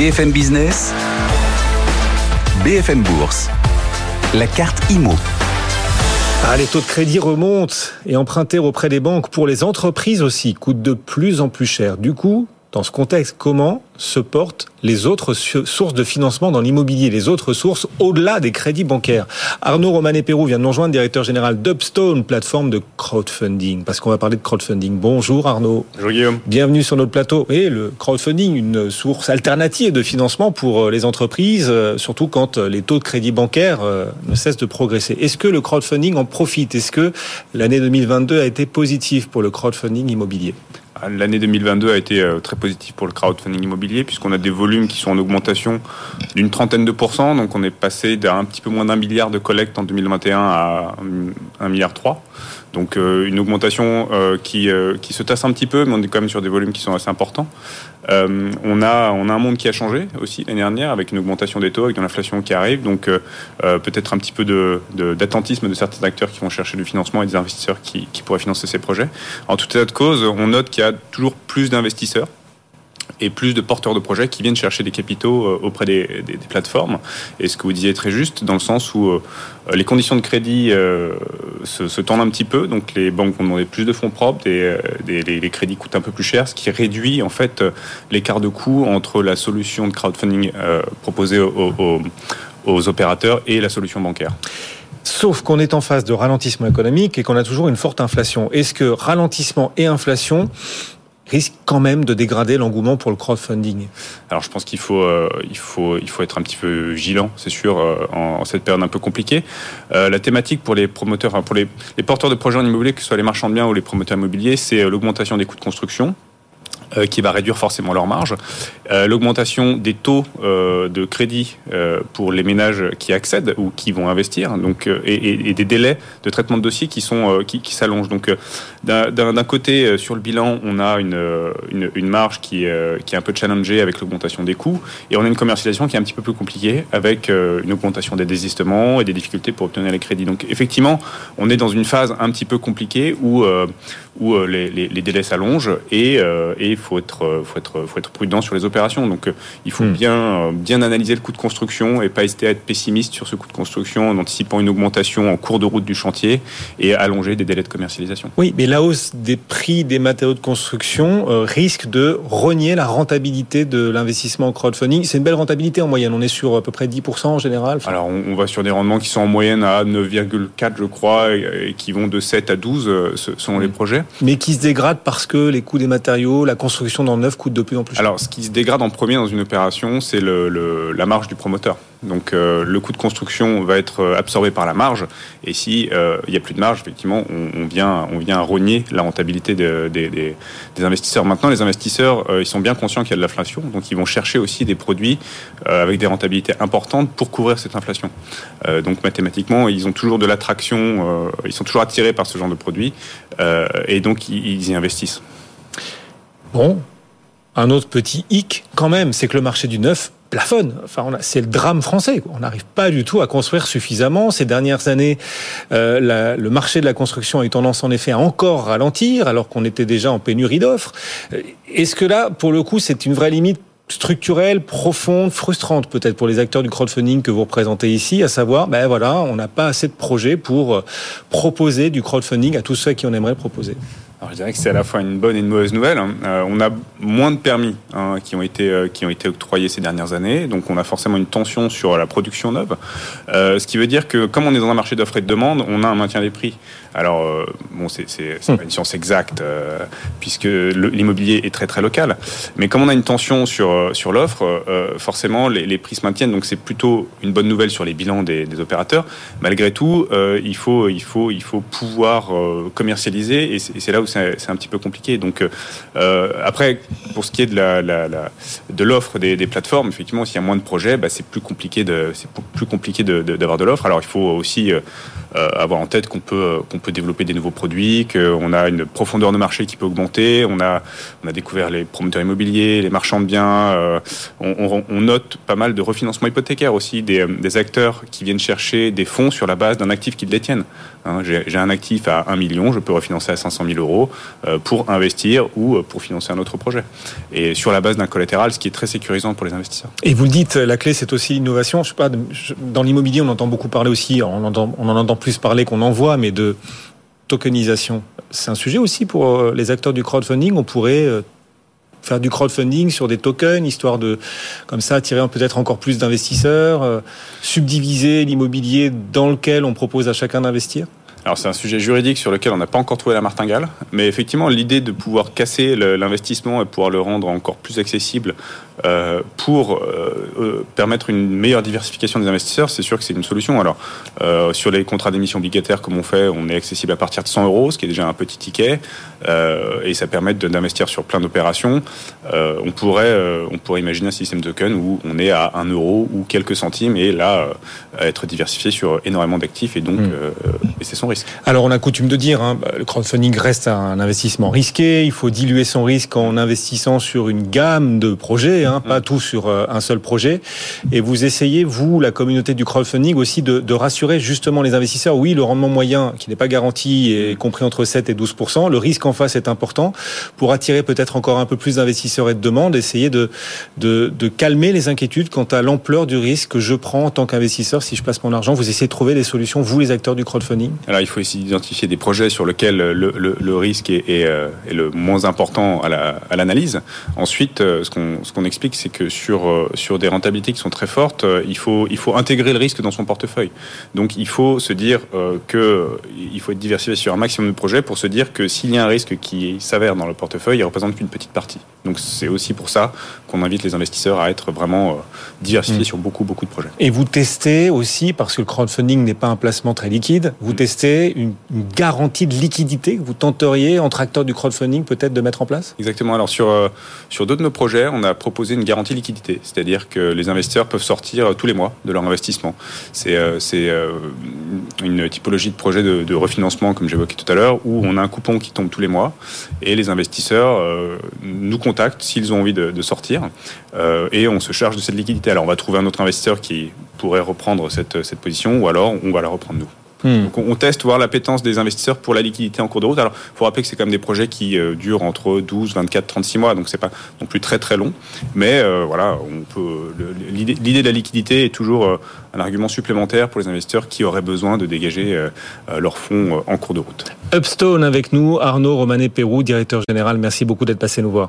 BFM Business, BFM Bourse, la carte IMO. Ah, les taux de crédit remontent et emprunter auprès des banques pour les entreprises aussi coûte de plus en plus cher. Du coup, dans ce contexte, comment se portent les autres sources de financement dans l'immobilier, les autres sources au-delà des crédits bancaires? Arnaud Romanet-Pérou vient de nous rejoindre, directeur général d'Upstone, plateforme de crowdfunding, parce qu'on va parler de crowdfunding. Bonjour Arnaud. Bonjour Guillaume. Bienvenue sur notre plateau. Et le crowdfunding, une source alternative de financement pour euh, les entreprises, euh, surtout quand euh, les taux de crédit bancaire ne cessent de progresser. Est-ce que le crowdfunding en profite? Est-ce que l'année 2022 a été positive pour le crowdfunding immobilier? L'année 2022 a été euh, très positive pour le crowdfunding immobilier puisqu'on a des volumes qui sont en augmentation d'une trentaine de pourcents. Donc on est passé d'un petit peu moins d'un milliard de collectes en 2021 à un milliard trois. Donc euh, une augmentation euh, qui, euh, qui se tasse un petit peu, mais on est quand même sur des volumes qui sont assez importants. on, a, on a un monde qui a changé aussi l'année dernière, avec une augmentation des taux, avec de l'inflation qui arrive, donc peut-être un petit peu d'attentisme de, de, certains acteurs qui vont chercher du financement et des investisseurs qui, qui pourraient financer ces projets. En tout état de cause, on note qu'il y a toujours plus d'investisseurs et plus de porteurs de projets qui viennent chercher des capitaux euh, auprès des, plateformes. Et ce que vous disiez est très juste, dans le sens où euh, les conditions de crédit euh, se, tendent un petit peu, donc les banques vont demander plus de fonds propres, et les, crédits coûtent un peu plus cher, ce qui réduit en fait l'écart de coût entre la solution de crowdfunding proposée aux opérateurs et la solution bancaire. Sauf qu'on est en phase de ralentissement économique et qu'on a toujours une forte inflation. Est-ce que ralentissement et inflation risque quand même de dégrader l'engouement pour le crowdfunding Alors je pense qu'il faut, euh, il faut, il faut être un petit peu vigilant, c'est sûr, euh, en, cette période un peu compliquée. Euh, la thématique pour les promoteurs, pour les, les, porteurs de projets en immobilier, que ce soit les marchands de biens ou les promoteurs immobiliers, c'est l'augmentation des coûts de construction. Euh, qui va réduire forcément leur marge. Euh, l'augmentation des taux euh, de crédit pour les ménages qui accèdent ou qui vont investir, donc et, des délais de traitement de dossier qui sont qui, qui s'allongent. Donc d'un côté sur le bilan, on a une, une, marge qui, qui est un peu challengée avec l'augmentation des coûts, et on a une commercialisation qui est un petit peu plus compliquée avec une augmentation des désistements et des difficultés pour obtenir les crédits. Donc effectivement, on est dans une phase un petit peu compliquée où où les, les, les délais s'allongent et, faut être, euh, faut être, faut être prudent sur les opérations. Donc, euh, il faut hmm. bien, euh, bien analyser le coût de construction et pas hésiter à être pessimiste sur ce coût de construction en anticipant une augmentation en cours de route du chantier et allonger des délais de commercialisation. Oui, mais la hausse des prix des matériaux de construction risque de renier la rentabilité de l'investissement en crowdfunding. C'est une belle rentabilité en moyenne. On est sur à peu près 10% en général. Alors, on, va sur des rendements qui sont en moyenne à 9,4, je crois, et, qui vont de 7 à 12 selon les hmm. projets. Mais qui se dégradent parce que les coûts des matériaux, la construction construction dans le neuf coûte de plus en plus cher Alors, ce qui se dégrade en premier dans une opération, c'est le, la marge du promoteur. Donc, euh, le coût de construction va être euh, absorbé par la marge. Et si euh, il n'y a plus de marge, effectivement, on, vient, on vient rogner la rentabilité des, investisseurs. Maintenant, les investisseurs, ils sont bien conscients qu'il y a de l'inflation, donc ils vont chercher aussi des produits avec des rentabilités importantes pour couvrir cette inflation. donc, mathématiquement, ils ont toujours de l'attraction, ils sont toujours attirés par ce genre de produits, et donc ils y investissent. Bon, un autre petit hic quand même, c'est que le marché du neuf plafonne. Enfin, c'est le drame français. On n'arrive pas du tout à construire suffisamment. Ces dernières années, euh, le marché de la construction a eu tendance en effet à encore ralentir, alors qu'on était déjà en pénurie d'offres. Euh, est-ce que là, pour le coup, c'est une vraie limite structurelle, profonde, frustrante peut-être pour les acteurs du crowdfunding que vous représentez ici, à savoir, ben voilà, on n'a pas assez de projets pour euh, proposer du crowdfunding à tous ceux qui en aimeraient le proposer? Alors, je dirais que c'est à la fois une bonne et une mauvaise nouvelle. Hein. Euh, on a moins de permis hein, qui, ont été, euh, qui ont été octroyés ces dernières années, donc on a forcément une tension sur la production neuve. Euh, ce qui veut dire que comme on est dans un marché d'offres et de demande, on a un maintien des prix. Alors, bon, c'est pas une science exacte, puisque l'immobilier est très très local. Mais comme on a une tension sur, sur l'offre, forcément les, les, prix se maintiennent, donc c'est plutôt une bonne nouvelle sur les bilans des, des opérateurs. Malgré tout, il, faut, il, faut, il faut pouvoir commercialiser, et c'est là où c'est un petit peu compliqué. Donc euh, après, pour ce qui est de l'offre des, plateformes, effectivement, s'il y a moins de projets, bah, c'est plus compliqué de plus compliqué d'avoir de, l'offre. Alors il faut aussi euh, euh, avoir en tête qu'on peut peut développer des nouveaux produits, qu'on a une profondeur de marché qui peut augmenter. On a on a découvert les promoteurs immobiliers, les marchands de biens. on, note pas mal de refinancement hypothécaire aussi des, des acteurs qui viennent chercher des fonds sur la base d'un actif qu'ils détiennent. Hein, j'ai un actif à 1 million, je peux refinancer à 500 000 euros euros pour investir ou pour financer un autre projet. Et sur la base d'un collatéral, ce qui est très sécurisant pour les investisseurs. Et vous le dites, la clé, c'est aussi l'innovation. Je sais pas, dans l'immobilier, on entend beaucoup parler aussi, on, en entend plus parler qu'on en voit, mais de tokenisation. C'est un sujet aussi pour les acteurs du crowdfunding. On pourrait faire du crowdfunding sur des tokens, histoire de, comme ça, attirer peut-être encore plus d'investisseurs, euh, subdiviser l'immobilier dans lequel on propose à chacun d'investir? Alors c'est un sujet juridique sur lequel on n'a pas encore trouvé la martingale, mais effectivement l'idée de pouvoir casser l'investissement et pouvoir le rendre encore plus accessible euh, pour euh, euh, permettre une meilleure diversification des investisseurs, c'est sûr que c'est une solution. Alors, sur les contrats d'émission obligataires, comme on fait, on est accessible à partir de 100 euros, ce qui est déjà un petit ticket, et ça permet d'investir sur plein d'opérations. on pourrait, on pourrait imaginer un système token où on est à 1 euro ou quelques centimes, et là, être diversifié sur énormément d'actifs, et donc, hmm. et c'est son Alors, on a coutume de dire, hein, le crowdfunding reste un investissement risqué. Il faut diluer son risque en investissant sur une gamme de projets. Hein, pas tout sur euh, un seul projet. Et vous essayez, vous, la communauté du crowdfunding, aussi de, de rassurer justement les investisseurs. Oui, le rendement moyen, qui n'est pas garanti, est compris entre 7 et 12% Le risque en face est important. Pour attirer peut-être encore un peu plus d'investisseurs et de demandes, essayer de, de, de calmer les inquiétudes quant à l'ampleur du risque que je prends en tant qu'investisseur si je place mon argent. Vous essayez de trouver des solutions, vous, les acteurs du crowdfunding il faut essayer d'identifier des projets sur lesquels le, le, le risque est, est, euh, est, le moins important à l'analyse. La, Ensuite, euh, ce qu'on ce explique, c'est que sur, euh, sur des rentabilités qui sont très fortes, il faut, il faut intégrer le risque dans son portefeuille. Donc il faut se dire euh, qu'il faut être diversifié sur un maximum de projets pour se dire que s'il y a un risque qui s'avère dans le portefeuille, il représente qu'une petite partie. Donc c'est aussi pour ça qu'on invite les investisseurs à être vraiment diversifiés mmh. sur beaucoup, beaucoup de projets. Et vous testez aussi, parce que le crowdfunding n'est pas un placement très liquide, vous mmh. testez une, garantie de liquidité que vous tenteriez, entre acteurs du crowdfunding, peut-être de mettre en place? Exactement. Alors sur, sur deux de nos projets, on a proposé une garantie liquidité, c'est-à-dire que les investisseurs peuvent sortir tous les mois de leur investissement. C'est euh, euh, une typologie de projet de, refinancement, comme j'évoquais tout à l'heure, où on a un coupon qui tombe tous les mois et les investisseurs euh, nous contactent s'ils ont envie de, sortir et on se charge de cette liquidité. Alors on va trouver un autre investisseur qui pourrait reprendre cette, cette position ou alors on va la reprendre nous. Hmm. Donc on, teste voir l'appétence des investisseurs pour la liquidité en cours de route. Alors, il faut rappeler que c'est quand même des projets qui euh, durent entre 12, 24, 36 mois, donc c'est pas non plus très très long. Mais euh, voilà, on peut. L'idée de la liquidité est toujours euh, un argument supplémentaire pour les investisseurs qui auraient besoin de dégager leurs fonds en cours de route. Upstone avec nous, Arnaud Romanet Pérou, directeur général. Merci beaucoup d'être passé nous voir.